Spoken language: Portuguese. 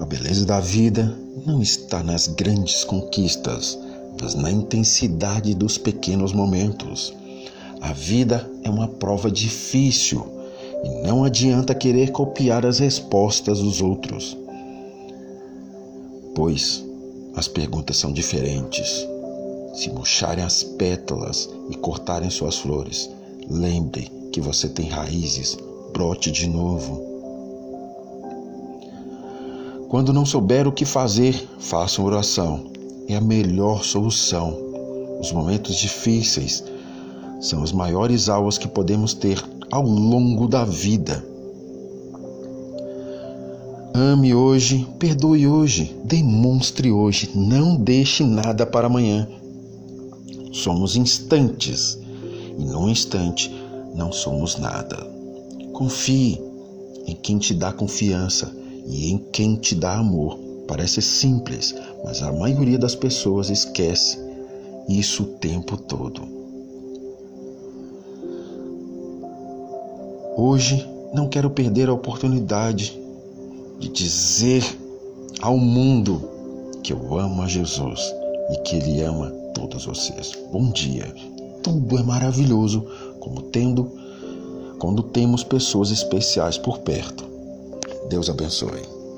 A beleza da vida não está nas grandes conquistas, mas na intensidade dos pequenos momentos. A vida é uma prova difícil e não adianta querer copiar as respostas dos outros, pois as perguntas são diferentes. Se murcharem as pétalas e cortarem suas flores, lembre que você tem raízes, brote de novo. Quando não souber o que fazer, faça oração. É a melhor solução. Os momentos difíceis são as maiores aulas que podemos ter ao longo da vida. Ame hoje, perdoe hoje, demonstre hoje, não deixe nada para amanhã. Somos instantes e num instante não somos nada. Confie em quem te dá confiança e em quem te dá amor. Parece simples, mas a maioria das pessoas esquece isso o tempo todo. Hoje não quero perder a oportunidade de dizer ao mundo que eu amo a Jesus e que Ele ama todos vocês. Bom dia. Tudo é maravilhoso como tendo quando temos pessoas especiais por perto. Deus abençoe.